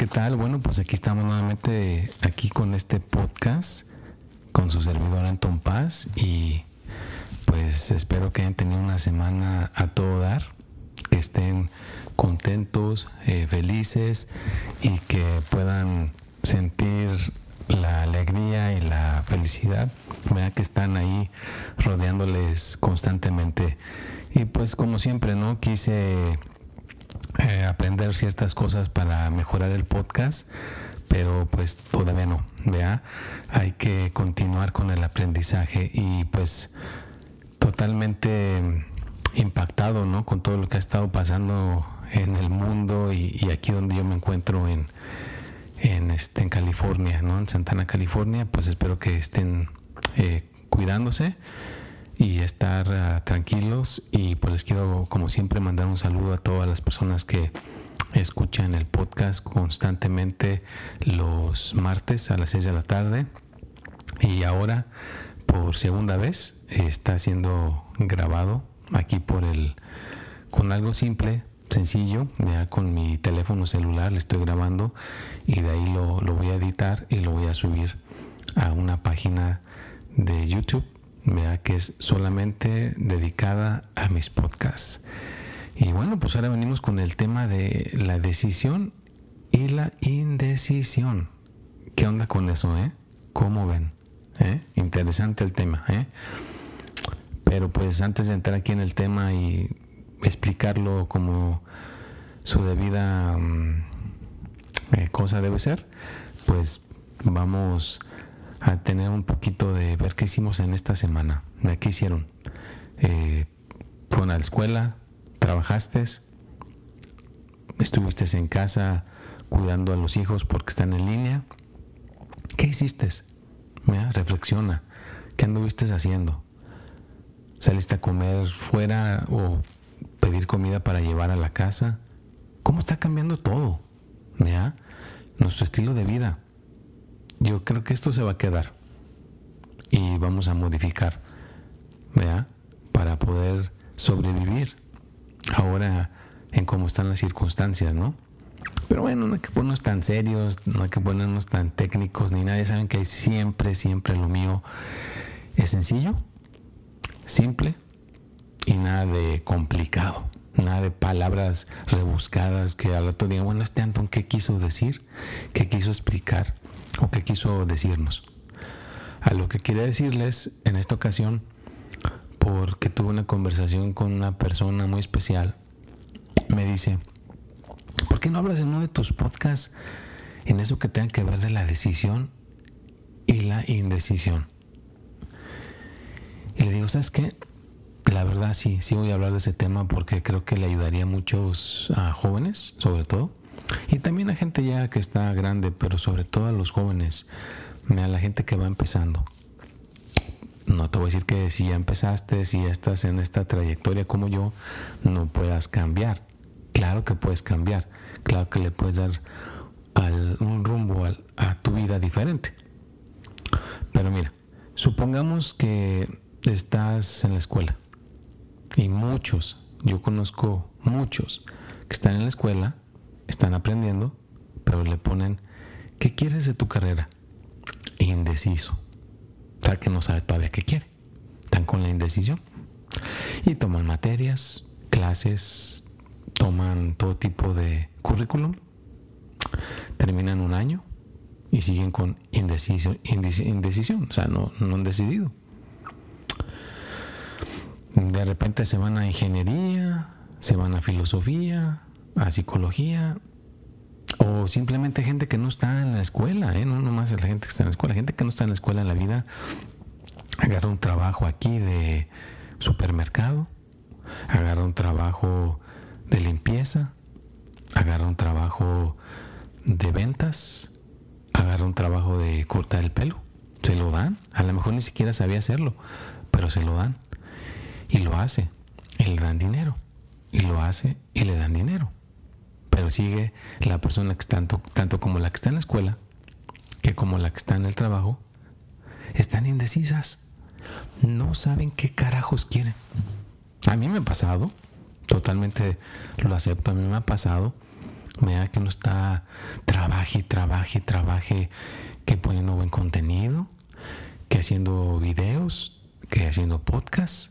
¿Qué tal? Bueno, pues aquí estamos nuevamente aquí con este podcast con su servidor Anton Paz y pues espero que hayan tenido una semana a todo dar, que estén contentos, eh, felices y que puedan sentir la alegría y la felicidad, vea que están ahí rodeándoles constantemente. Y pues como siempre, ¿no? Quise eh, aprender ciertas cosas para mejorar el podcast, pero pues todavía no, ¿vea? Hay que continuar con el aprendizaje y pues totalmente impactado, ¿no? Con todo lo que ha estado pasando en el mundo y, aquí donde yo me encuentro en, en, este, en California, ¿no? En Santana, California, pues espero que estén eh, cuidándose y estar uh, tranquilos. Y pues les quiero como siempre mandar un saludo a todas las personas que escuchan el podcast constantemente los martes a las 6 de la tarde. Y ahora por segunda vez está siendo grabado aquí por el con algo simple sencillo ya con mi teléfono celular le estoy grabando y de ahí lo, lo voy a editar y lo voy a subir a una página de YouTube vea que es solamente dedicada a mis podcasts. Y bueno, pues ahora venimos con el tema de la decisión y la indecisión. ¿Qué onda con eso, eh? ¿Cómo ven? ¿Eh? Interesante el tema, ¿eh? Pero pues antes de entrar aquí en el tema y explicarlo como su debida mm, eh, cosa debe ser, pues vamos a tener un poquito de ver qué hicimos en esta semana. ¿Qué hicieron? Eh, fueron a la escuela, trabajaste, estuviste en casa cuidando a los hijos porque están en línea. ¿Qué hiciste? Mira, reflexiona. ¿Qué anduviste haciendo? ¿Saliste a comer fuera o pedir comida para llevar a la casa? ¿Cómo está cambiando todo? Nuestro estilo de vida yo creo que esto se va a quedar y vamos a modificar, ¿verdad? Para poder sobrevivir ahora en cómo están las circunstancias, ¿no? Pero bueno, no hay que ponernos tan serios, no hay que ponernos tan técnicos ni nadie. Saben que siempre, siempre lo mío es sencillo, simple y nada de complicado. Nada de palabras rebuscadas que al otro día, bueno, este Anton, ¿qué quiso decir? ¿Qué quiso explicar? O qué quiso decirnos. A lo que quería decirles en esta ocasión, porque tuve una conversación con una persona muy especial, me dice, ¿por qué no hablas en uno de tus podcasts en eso que tenga que ver de la decisión y la indecisión? Y le digo, ¿sabes qué? La verdad sí, sí voy a hablar de ese tema porque creo que le ayudaría a muchos a jóvenes, sobre todo, y también a gente ya que está grande, pero sobre todo a los jóvenes, a la gente que va empezando. No te voy a decir que si ya empezaste, si ya estás en esta trayectoria como yo, no puedas cambiar. Claro que puedes cambiar, claro que le puedes dar un rumbo a tu vida diferente. Pero mira, supongamos que estás en la escuela y muchos, yo conozco muchos que están en la escuela están aprendiendo, pero le ponen, ¿qué quieres de tu carrera? Indeciso. O sea, que no sabe todavía qué quiere. Están con la indecisión. Y toman materias, clases, toman todo tipo de currículum, terminan un año y siguen con indecisión, indecisión o sea, no, no han decidido. De repente se van a ingeniería, se van a filosofía, a psicología o simplemente gente que no está en la escuela, ¿eh? no nomás la gente que está en la escuela, gente que no está en la escuela en la vida, agarra un trabajo aquí de supermercado, agarra un trabajo de limpieza, agarra un trabajo de ventas, agarra un trabajo de cortar el pelo, se lo dan, a lo mejor ni siquiera sabía hacerlo, pero se lo dan. Y lo hace. Y le dan dinero. Y lo hace y le dan dinero. Sigue la persona que tanto, tanto como la que está en la escuela, que como la que está en el trabajo, están indecisas. No saben qué carajos quieren. A mí me ha pasado, totalmente lo acepto, a mí me ha pasado, da que uno está trabaje, trabaje, trabaje, que poniendo buen contenido, que haciendo videos, que haciendo podcasts,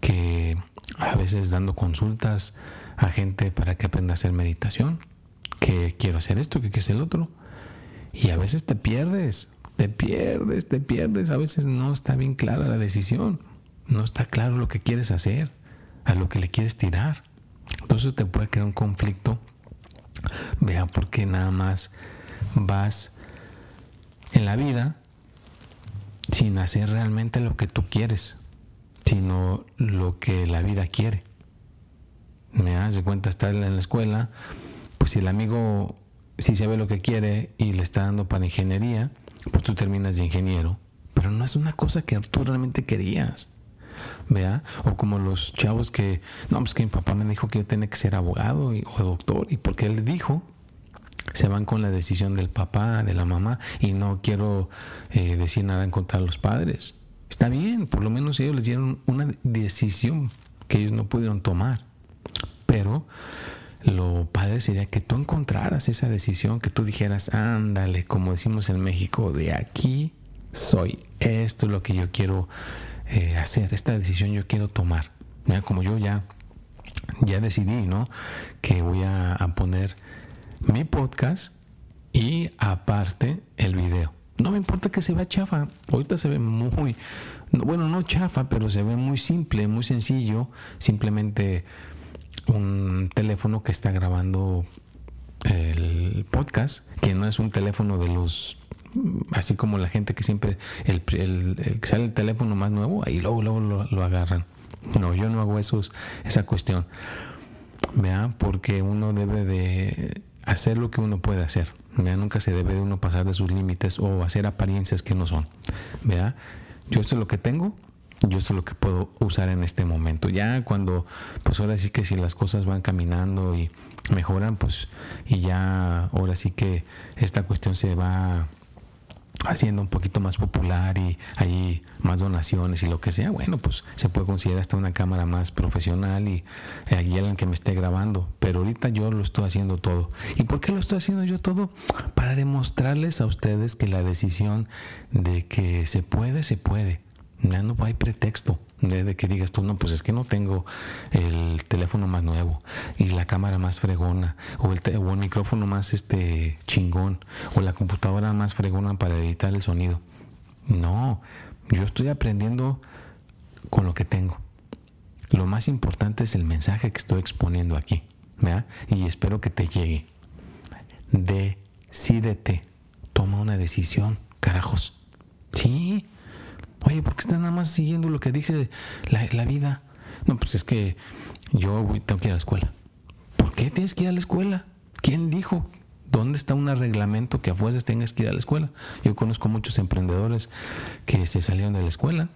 que a veces dando consultas a gente para que aprenda a hacer meditación, que quiero hacer esto, que quiero hacer el otro. Y a veces te pierdes, te pierdes, te pierdes. A veces no está bien clara la decisión, no está claro lo que quieres hacer, a lo que le quieres tirar. Entonces te puede crear un conflicto. Vea, porque nada más vas en la vida sin hacer realmente lo que tú quieres sino lo que la vida quiere. Me de cuenta estar en la escuela, pues si el amigo si sabe lo que quiere y le está dando para ingeniería, pues tú terminas de ingeniero. Pero no es una cosa que tú realmente querías. ¿Vea? O como los chavos que, no, pues que mi papá me dijo que yo tenía que ser abogado o doctor, y porque él dijo, se van con la decisión del papá, de la mamá, y no quiero eh, decir nada en contra de los padres. Está bien, por lo menos ellos les dieron una decisión que ellos no pudieron tomar. Pero lo padre sería que tú encontraras esa decisión, que tú dijeras, ándale, como decimos en México, de aquí soy, esto es lo que yo quiero eh, hacer, esta decisión yo quiero tomar. Mira, como yo ya, ya decidí, ¿no? Que voy a poner mi podcast y aparte el video. No me importa que se vea chafa. Ahorita se ve muy, bueno, no chafa, pero se ve muy simple, muy sencillo. Simplemente un teléfono que está grabando el podcast, que no es un teléfono de los así como la gente que siempre el, sale el teléfono más nuevo y luego luego lo, agarran no yo no hago esos, esa cuestión vea porque uno debe de hacer lo que uno puede hacer Nunca se debe de uno pasar de sus límites o hacer apariencias que no son. ¿Vea? Yo sé lo que tengo, yo sé lo que puedo usar en este momento. Ya cuando, pues ahora sí que si las cosas van caminando y mejoran, pues y ya ahora sí que esta cuestión se va haciendo un poquito más popular y hay más donaciones y lo que sea, bueno, pues se puede considerar hasta una cámara más profesional y hay alguien que me esté grabando. Pero ahorita yo lo estoy haciendo todo. ¿Y por qué lo estoy haciendo yo todo? Para demostrarles a ustedes que la decisión de que se puede, se puede. Ya no hay pretexto de que digas tú, no, pues es que no tengo el teléfono más nuevo y la cámara más fregona o el, o micrófono más este chingón o la computadora más fregona para editar el sonido. No, yo estoy aprendiendo con lo que tengo. Lo más importante es el mensaje que estoy exponiendo aquí. Y espero que te llegue. Decídete. Toma una decisión, carajos. Sí, Oye, ¿por qué estás nada más siguiendo lo que dije de la, vida? No, pues es que yo tengo que ir a la escuela. ¿Por qué tienes que ir a la escuela? ¿Quién dijo? ¿Dónde está un reglamento que a fuerzas tengas que ir a la escuela? Yo conozco muchos emprendedores que se salieron de la escuela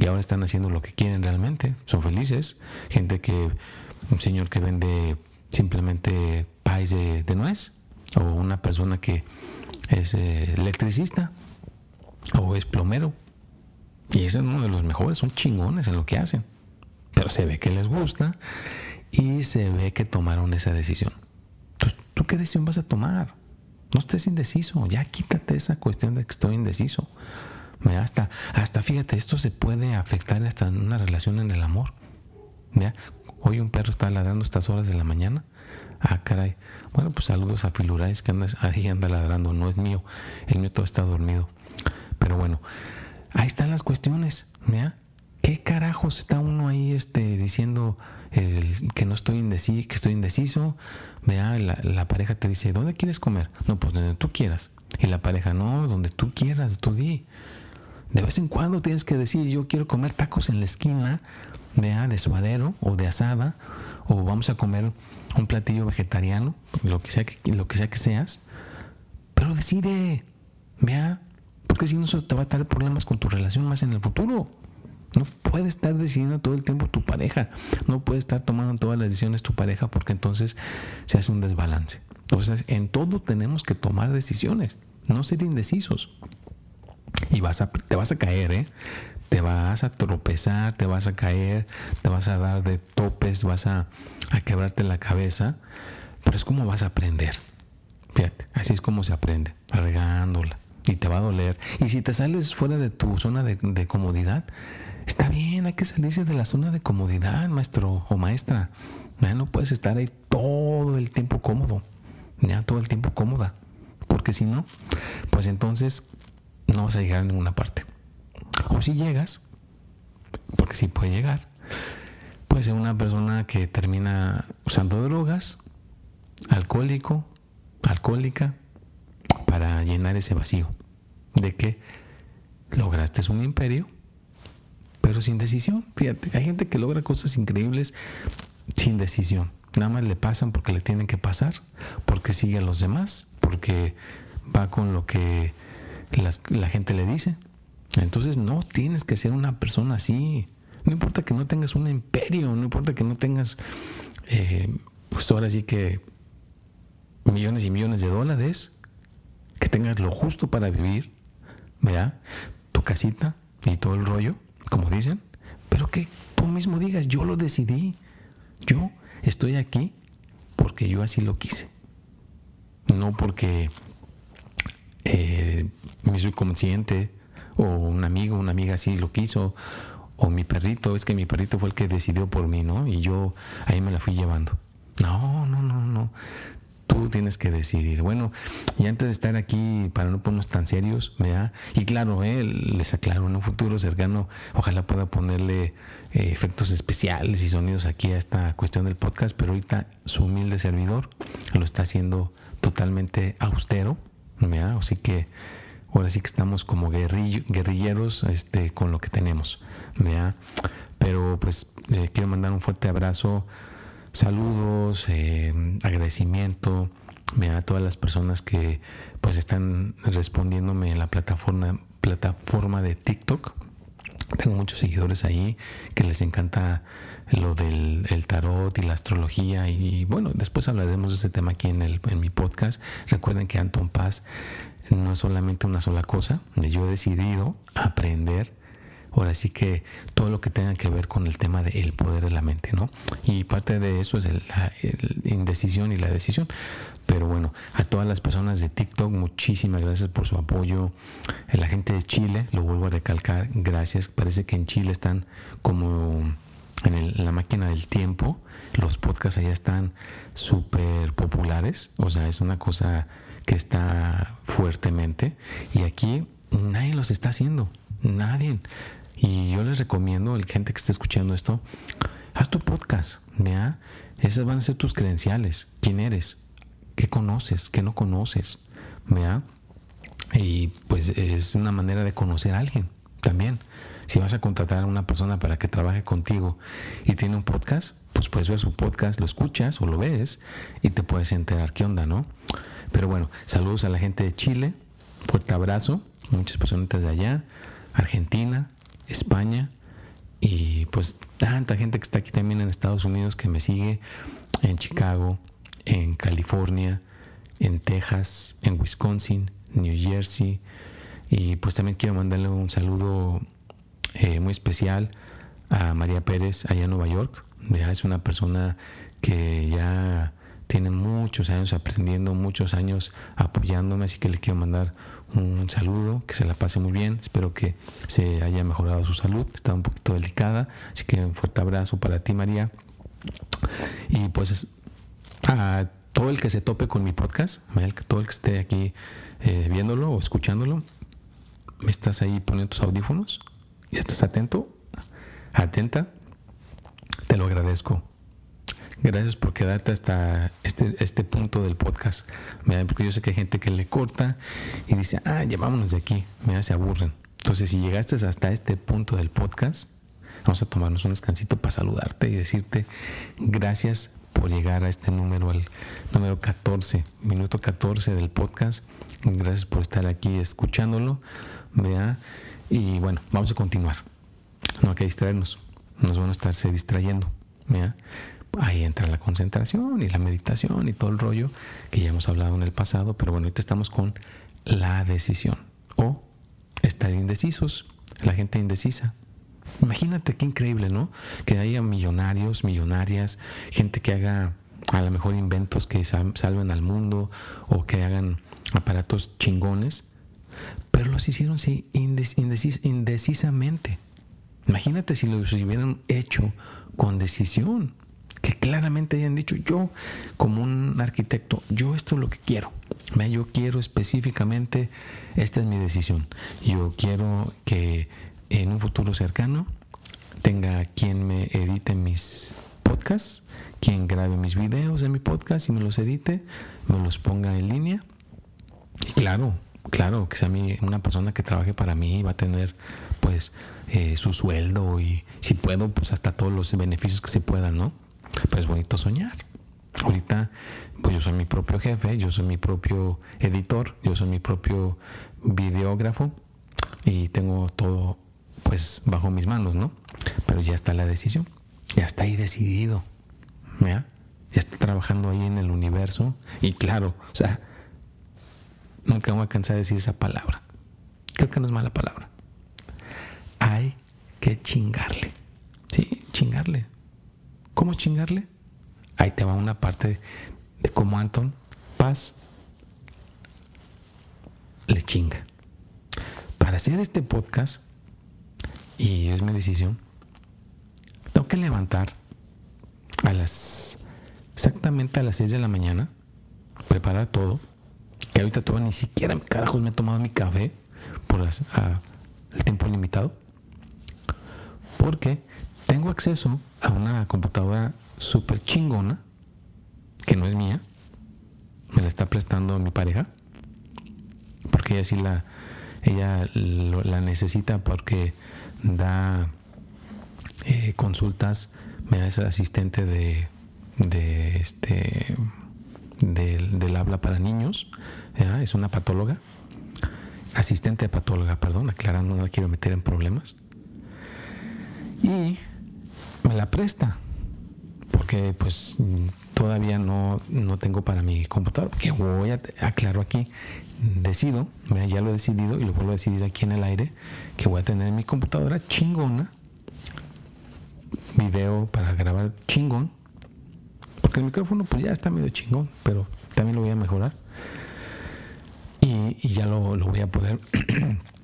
y ahora están haciendo lo que quieren realmente. Son felices. Gente que, un señor que vende simplemente país de, nuez o una persona que es eh, electricista o es plomero y ese es uno de los mejores, son chingones en lo que hacen. Pero se ve que les gusta y se ve que tomaron esa decisión. Entonces, ¿tú qué decisión vas a tomar? No estés indeciso, ya quítate esa cuestión de que estoy indeciso. Hasta, hasta fíjate, esto se puede afectar hasta en una relación en el amor. Hoy un perro está ladrando estas horas de la mañana. Ah, caray. Bueno, pues saludos a Filurais que anda, ahí anda ladrando. No es mío. El mío todo está dormido. Pero bueno, Ahí están las cuestiones, ¿ya? ¿Qué carajos está uno ahí este, diciendo que no estoy indeciso, que estoy indeciso? Vea, la, pareja te dice, ¿dónde quieres comer? No, pues donde tú quieras. Y la pareja, no, donde tú quieras, tú di. De vez en cuando tienes que decir, yo quiero comer tacos en la esquina, vea, de suadero o de asada, o vamos a comer un platillo vegetariano, lo que sea que, lo que, sea que seas, pero decide, vea, porque si no eso te va a traer problemas con tu relación más en el futuro. No puede estar decidiendo todo el tiempo tu pareja. No puede estar tomando todas las decisiones tu pareja porque entonces se hace un desbalance. Entonces, en todo tenemos que tomar decisiones, no ser indecisos. Y vas a, te vas a caer, ¿eh? Te vas a tropezar, te vas a caer, te vas a dar de topes, vas a, a quebrarte la cabeza. Pero es como vas a aprender. Fíjate, así es como se aprende, regándola. Y te va a doler. Y si te sales fuera de tu zona de, comodidad, Está bien, hay que salirse de la zona de comodidad, maestro o maestra. No puedes estar ahí todo el tiempo cómodo, ya todo el tiempo cómoda, porque si no, pues entonces no vas a llegar a ninguna parte. O si llegas, porque si puede llegar, puede ser una persona que termina usando drogas, alcohólico, alcohólica, para llenar ese vacío de que lograste un imperio pero sin decisión. Fíjate, hay gente que logra cosas increíbles sin decisión. Nada más le pasan porque le tienen que pasar, porque sigue a los demás, porque va con lo que la gente le dice. Entonces no tienes que ser una persona así. No importa que no tengas un imperio, no importa que no tengas, eh, pues ahora sí que millones y millones de dólares, que tengas lo justo para vivir, ¿verdad? Tu casita y todo el rollo como dicen, pero que tú mismo digas, yo lo decidí, yo estoy aquí porque yo así lo quise, no porque eh, mi subconsciente o un amigo, una amiga así lo quiso, o mi perrito, es que mi perrito fue el que decidió por mí, ¿no? Y yo ahí me la fui llevando. No, no, no, no. Tú tienes que decidir. Bueno, y antes de estar aquí, para no ponernos tan serios, ¿verdad? Y claro, ¿eh? les aclaro, en un futuro cercano, ojalá pueda ponerle eh, efectos especiales y sonidos aquí a esta cuestión del podcast, pero ahorita su humilde servidor lo está haciendo totalmente austero, ¿verdad? Así que ahora sí que estamos como guerrilleros este, con lo que tenemos, ¿verdad? Pero pues eh, quiero mandar un fuerte abrazo saludos, eh, agradecimiento a todas las personas que pues están respondiéndome en la plataforma, plataforma de TikTok. Tengo muchos seguidores ahí que les encanta lo del tarot y la astrología y bueno, después hablaremos de ese tema aquí en, el, en mi podcast. Recuerden que Anton Paz no es solamente una sola cosa, yo he decidido aprender Ahora sí que todo lo que tenga que ver con el tema del poder de la mente, ¿no? Y parte de eso es la indecisión y la decisión. Pero bueno, a todas las personas de TikTok, muchísimas gracias por su apoyo. La gente de Chile, lo vuelvo a recalcar, gracias. Parece que en Chile están como en, la máquina del tiempo. Los podcasts allá están súper populares. O sea, es una cosa que está fuertemente. Y aquí nadie los está haciendo. Nadie. Y yo les recomiendo, el gente que esté escuchando esto, haz tu podcast, ¿ya? Esas van a ser tus credenciales. ¿Quién eres? ¿Qué conoces? ¿Qué no conoces? ¿Ya? Y pues es una manera de conocer a alguien también. Si vas a contratar a una persona para que trabaje contigo y tiene un podcast, pues puedes ver su podcast, lo escuchas o lo ves y te puedes enterar qué onda, ¿no? Pero bueno, saludos a la gente de Chile, fuerte abrazo, muchas personas de allá, Argentina, España y pues tanta gente que está aquí también en Estados Unidos que me sigue en Chicago, en California, en Texas, en Wisconsin, New Jersey y pues también quiero mandarle un saludo eh, muy especial a María Pérez allá en Nueva York. Es una persona que ya tiene muchos años aprendiendo, muchos años apoyándome, así que le quiero mandar un saludo, que se la pase muy bien, espero que se haya mejorado su salud, está un poquito delicada, así que un fuerte abrazo para ti María. Y pues a todo el que se tope con mi podcast, todo el que esté aquí eh, viéndolo o escuchándolo, me estás ahí poniendo tus audífonos, y estás atento, atenta, te lo agradezco. Gracias por quedarte hasta este, este punto del podcast. Porque yo sé que hay gente que le corta y dice, ah, ya vámonos de aquí. Me se aburren. Entonces, si llegaste hasta este punto del podcast, vamos a tomarnos un descansito para saludarte y decirte gracias por llegar a este número, al número 14, minuto 14 del podcast. Gracias por estar aquí escuchándolo. ¿vea? Y bueno, vamos a continuar. No hay que distraernos. Nos van a estarse distrayendo. ¿vea? Ahí entra la concentración y la meditación y todo el rollo que ya hemos hablado en el pasado. Pero bueno, ahorita estamos con la decisión o estar indecisos. La gente indecisa. Imagínate qué increíble, ¿no? Que haya millonarios, millonarias, gente que haga a lo mejor inventos que salven al mundo o que hagan aparatos chingones, pero los hicieron sí, indecisamente. Imagínate si los hubieran hecho con decisión, que claramente hayan dicho yo como un arquitecto, yo esto es lo que quiero. Yo quiero específicamente, esta es mi decisión. Yo quiero que en un futuro cercano tenga quien me edite mis podcasts, quien grabe mis videos de mi podcast y me los edite, me los ponga en línea. Y claro, claro, que sea mi, una persona que trabaje para mí va a tener pues eh, su sueldo y si puedo pues hasta todos los beneficios que se puedan, ¿no? Pues bonito soñar. Ahorita pues yo soy mi propio jefe, yo soy mi propio editor, yo soy mi propio videógrafo y tengo todo pues bajo mis manos, ¿no? Pero ya está la decisión, ya está ahí decidido, ¿ya? Está trabajando ahí en el universo y claro, o sea, nunca voy a cansar de decir esa palabra. Creo que no es mala palabra. Hay que chingarle. Sí, chingarle. ¿Cómo chingarle? Ahí te va una parte de cómo Anton Paz le chinga. Para hacer este podcast, y es mi decisión, tengo que levantar a las exactamente a las 6 de la mañana, preparar todo, que ahorita todavía ni siquiera carajos me he tomado mi café por el tiempo limitado, porque tengo acceso a una computadora súper chingona, que no es mía, me la está prestando mi pareja, porque ella sí la, ella la necesita porque da eh, consultas, me hace asistente de, de este del, habla para niños, es una patóloga, asistente de patóloga, perdón, aclarando, no la quiero meter en problemas. Y me la presta, porque pues todavía no, no tengo para mi computador, que voy a aclaro aquí, decido, ya lo he decidido y lo vuelvo a decidir aquí en el aire, que voy a tener en mi computadora chingona, video para grabar chingón, porque el micrófono pues ya está medio chingón, pero también lo voy a mejorar. Y, ya lo, lo, voy a poder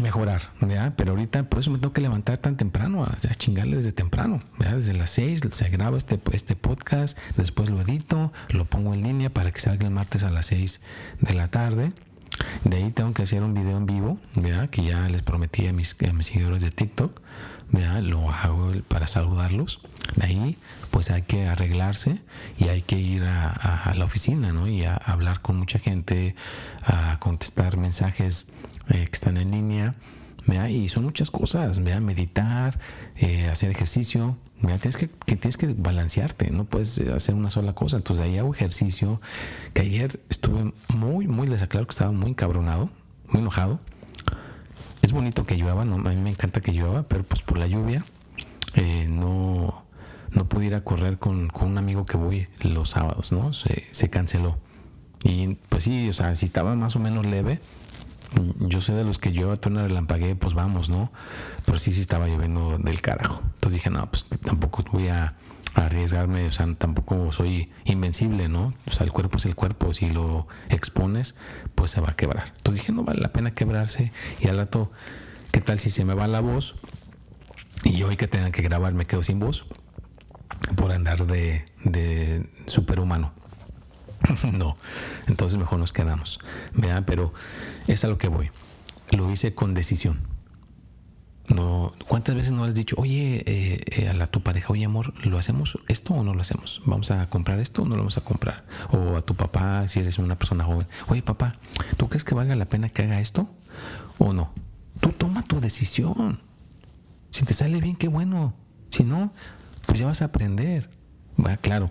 mejorar, ¿verdad? Pero ahorita por eso me tengo que levantar tan temprano, a, chingarle desde temprano. Desde las 6 se graba este, este podcast, después lo edito, lo pongo en línea para que salga el martes a las 6 de la tarde. De ahí tengo que hacer un video en vivo, ¿verdad? Que ya les prometí a mis, seguidores de TikTok, ¿verdad? Lo hago para saludarlos. De ahí, pues hay que arreglarse y hay que ir a, a la oficina, ¿no? Y a hablar con mucha gente, a contestar mensajes eh, que están en línea. Y son muchas cosas, meditar, eh, hacer ejercicio. Tienes que, tienes que balancearte, no puedes hacer una sola cosa. Entonces ahí hago ejercicio, que ayer estuve muy, muy, les aclaro que estaba muy cabronado, muy enojado. Es bonito que llueva, no, a mí me encanta que llueva, pero pues por la lluvia eh, no, no pude ir a correr con, con, un amigo que voy los sábados, ¿no? Se, se canceló. Y pues sí, o sea, si estaba más o menos leve, yo sé de los que llueva una relampagué, pues vamos, ¿no? Pero sí, sí estaba lloviendo del carajo. Entonces dije, no, pues tampoco voy a, arriesgarme, o sea, tampoco soy invencible, ¿no? O sea, el cuerpo es el cuerpo, si lo expones, pues se va a quebrar. Entonces dije, no vale la pena quebrarse y al rato, ¿qué tal si se me va la voz? Y hoy que tenga que grabar me quedo sin voz por andar de, de superhumano. no, entonces mejor nos quedamos. Vean, pero es a lo que voy. Lo hice con decisión. No, ¿Cuántas veces no has dicho, oye, eh, eh, a la, tu pareja, oye, amor, ¿lo hacemos esto o no lo hacemos? ¿Vamos a comprar esto o no lo vamos a comprar? O a tu papá, si eres una persona joven, oye, papá, ¿tú crees que valga la pena que haga esto o no? Tú toma tu decisión. Si te sale bien, qué bueno. Si no, pues ya vas a aprender. Claro,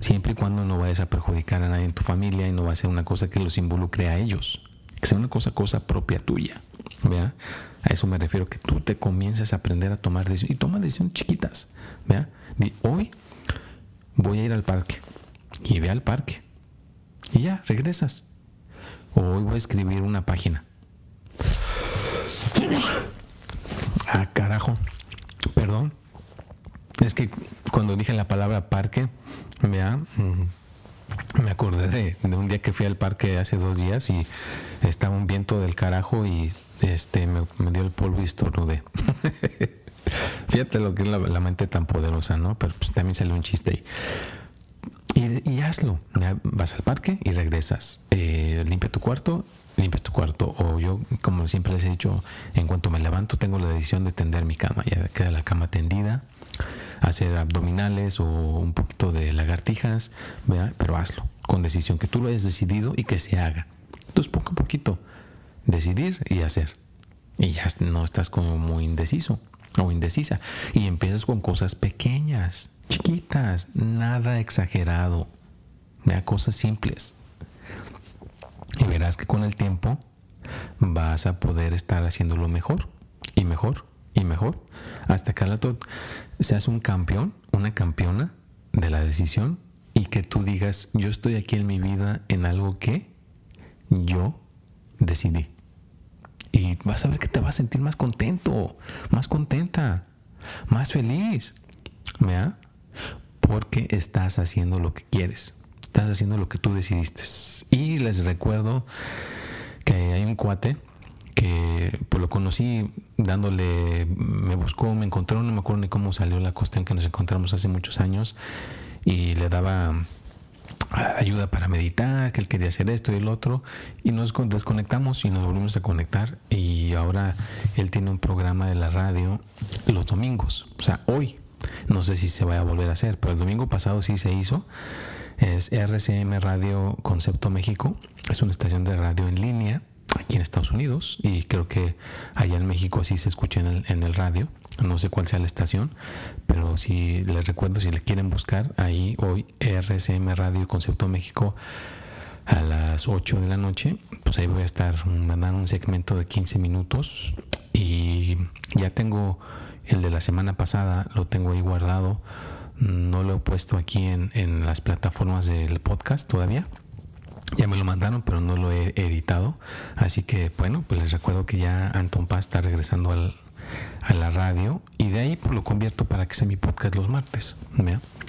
siempre y cuando no vayas a perjudicar a nadie en tu familia y no va a ser una cosa que los involucre a ellos, que sea una cosa, cosa propia tuya. ¿vea? A eso me refiero, que tú te comiences a aprender a tomar decisiones y toma decisiones chiquitas. ¿vea? hoy voy a ir al parque y ve al parque y ya, regresas. O hoy voy a escribir una página. Ah, carajo. Perdón. Es que cuando dije la palabra parque, me acordé de, un día que fui al parque hace dos días y estaba un viento del carajo y este me, dio el polvo y estornudé. Fíjate lo que es la, mente tan poderosa, ¿no? Pero pues, también salió un chiste ahí. Y, hazlo. Vas al parque y regresas. Eh, limpia tu cuarto, limpias tu cuarto. O yo, como siempre les he dicho, en cuanto me levanto, tengo la decisión de tender mi cama. Ya queda la cama tendida. Hacer abdominales o un poquito de lagartijas, pero hazlo con decisión, que tú lo hayas decidido y que se haga. Entonces, poco a poquito, decidir y hacer. Y ya no estás como muy indeciso o indecisa. Y empiezas con cosas pequeñas chiquitas, nada exagerado. Vea cosas simples. Y verás que con el tiempo vas a poder estar haciéndolo mejor y mejor y mejor hasta que seas un campeón, una campeona de la decisión y que tú digas, yo estoy aquí en mi vida en algo que yo decidí. Y vas a ver que te vas a sentir más contento, más contenta, más feliz. ¿Vea? porque estás haciendo lo que quieres, estás haciendo lo que tú decidiste. Y les recuerdo que hay un cuate que pues lo conocí dándole, me buscó, me encontró, no me acuerdo ni cómo salió la cuestión que nos encontramos hace muchos años y le daba ayuda para meditar, que él quería hacer esto y el otro, y nos desconectamos y nos volvimos a conectar y ahora él tiene un programa de la radio los domingos, o sea, hoy, no sé si se vaya a volver a hacer, pero el domingo pasado sí se hizo. Es RCM Radio Concepto México. Es una estación de radio en línea aquí en Estados Unidos y creo que allá en México sí se escucha en el, radio. No sé cuál sea la estación, pero si les recuerdo, si le quieren buscar ahí hoy RCM Radio Concepto México a las 8 de la noche, pues ahí voy a estar mandando un segmento de 15 minutos y ya tengo el de la semana pasada lo tengo ahí guardado. No lo he puesto aquí en, las plataformas del podcast todavía. Ya me lo mandaron, pero no lo he editado. Así que, bueno, pues les recuerdo que ya Anton Paz está regresando a la radio. Y de ahí pues, lo convierto para que sea mi podcast los martes.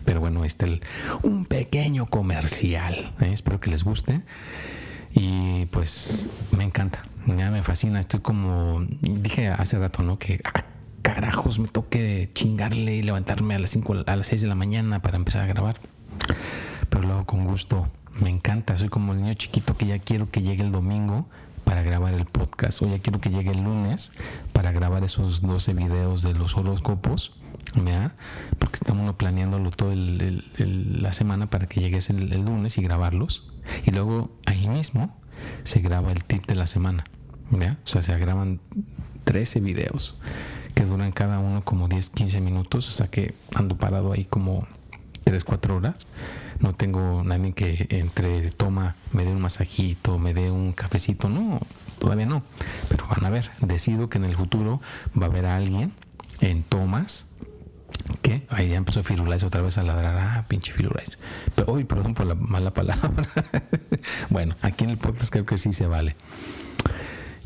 Pero bueno, este es un pequeño comercial. ¿eh? Espero que les guste. Y pues me encanta. Me fascina. Estoy como. Dije hace rato, ¿no? Que carajos me toque chingarle y levantarme a las 5, a las 6 de la mañana para empezar a grabar. Pero lo hago con gusto. Me encanta. Soy como el niño chiquito que ya quiero que llegue el domingo para grabar el podcast. O ya quiero que llegue el lunes para grabar esos 12 videos de los horóscopos. ¿ya? Porque estamos planeándolo toda la semana para que llegues el, lunes y grabarlos. Y luego ahí mismo se graba el tip de la semana. ¿ya? O sea, se graban 13 videos que duran cada uno como 10, 15 minutos, o sea que ando parado ahí como 3, 4 horas. No tengo nadie que entre toma, me dé un masajito, me dé un cafecito, no, todavía no. Pero van a ver, decido que en el futuro va a haber alguien en tomas que ahí ya empezó Firulais otra vez a ladrar, ah, pinche Firulais. Pero hoy, perdón por la mala palabra. bueno, aquí en el podcast creo que sí se vale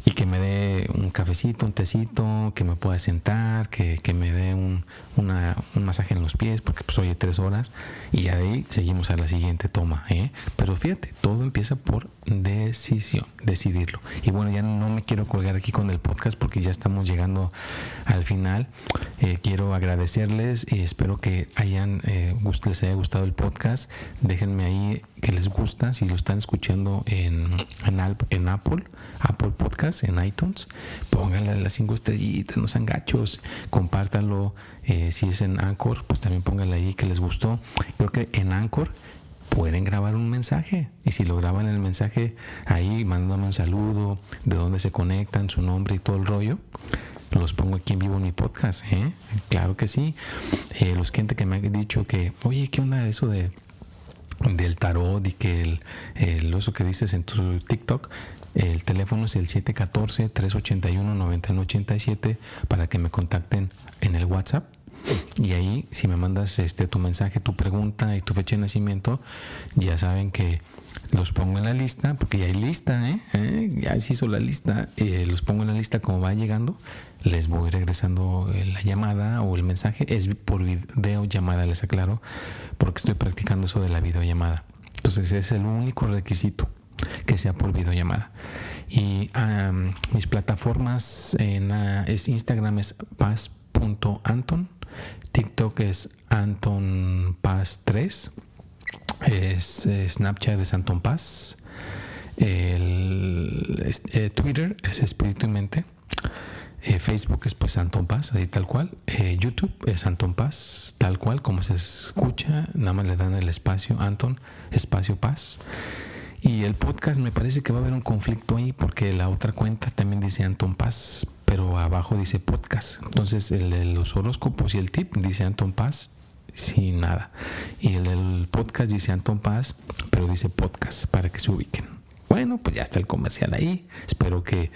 y que me dé un cafecito, un tecito, que me pueda sentar, que, me dé un, masaje en los pies, porque pues oye tres horas, y ya de ahí seguimos a la siguiente toma. ¿eh? Pero fíjate, todo empieza por decisión, decidirlo. Y bueno, ya no me quiero colgar aquí con el podcast porque ya estamos llegando al final. Eh, quiero agradecerles y espero que hayan, eh, les haya gustado el podcast. Déjenme ahí que les gusta, si lo están escuchando en, en, en Apple, Apple Podcast, en iTunes, pónganle las cinco estrellitas, no sean gachos, compártanlo. Eh, si es en Anchor, pues también pónganle ahí que les gustó. Creo que en Anchor pueden grabar un mensaje y si lo graban el mensaje ahí, mandándome un saludo, de dónde se conectan, su nombre y todo el rollo, los pongo aquí en vivo en mi podcast, ¿eh? Claro que sí. Eh, los gente que me han dicho que, oye, ¿qué onda eso de del tarot y que el, el eso que dices en tu TikTok, el teléfono es el 714-381-9987 para que me contacten en el WhatsApp. Y ahí, si me mandas este tu mensaje, tu pregunta y tu fecha de nacimiento, ya saben que los pongo en la lista, porque ya hay lista, ¿eh? ¿Eh? ya se hizo la lista, eh, los pongo en la lista como va llegando, les voy regresando la llamada o el mensaje, es por video llamada, les aclaro, porque estoy practicando eso de la videollamada. Entonces es el único requisito que sea por videollamada. Y mis plataformas en es Instagram es paz.anton, TikTok es Anton Paz 3 es eh, Snapchat de Santon Paz, el, eh, Twitter es Espíritu y Mente, eh, Facebook es pues Santon Paz, ahí tal cual, YouTube es Santon Paz, tal cual como se escucha, nada más le dan el espacio Anton, espacio Paz. Y el podcast me parece que va a haber un conflicto ahí porque la otra cuenta también dice Anton Paz, pero abajo dice podcast. Entonces el de los horóscopos y el tip dice Anton Paz sin nada. Y el, podcast dice Anton Paz, pero dice podcast para que se ubiquen. Bueno, pues ya está el comercial ahí. Espero que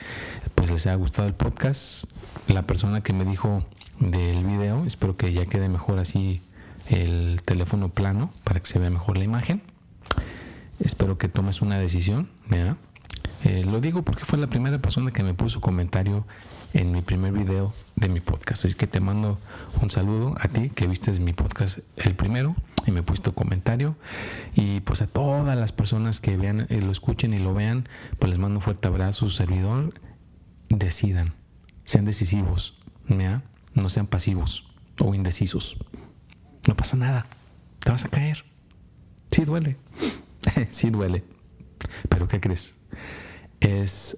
pues les haya gustado el podcast. La persona que me dijo del video, espero que ya quede mejor así el teléfono plano para que se vea mejor la imagen. Espero que tomes una decisión, ¿verdad? Eh, lo digo porque fue la primera persona que me puso comentario en mi primer video de mi podcast. Así que te mando un saludo a ti que viste mi podcast el primero y me puesto comentario. Y pues a todas las personas que vean, eh, lo escuchen y lo vean, pues les mando un fuerte abrazo, su servidor. Decidan, sean decisivos, no sean pasivos o indecisos. No pasa nada, te vas a caer. Sí duele, sí duele. Pero ¿qué crees? es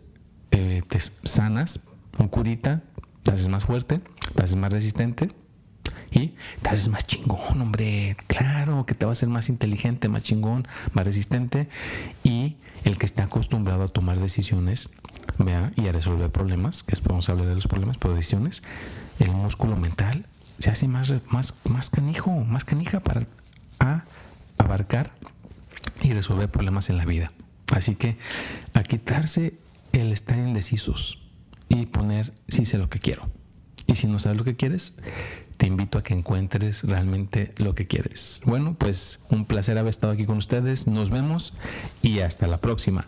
eh, te sanas, un curita, te haces más fuerte, te haces más resistente y te haces más chingón, hombre. Claro que te va a hacer más inteligente, más chingón, más resistente y el que está acostumbrado a tomar decisiones vea, y a resolver problemas, que a hablar de los problemas, pero decisiones, el músculo mental se hace más, más, más canijo, más canija para abarcar y resolver problemas en la vida. Así que a quitarse el estar indecisos y poner sí sé lo que quiero. Y si no sabes lo que quieres, te invito a que encuentres realmente lo que quieres. Bueno, pues un placer haber estado aquí con ustedes. Nos vemos y hasta la próxima.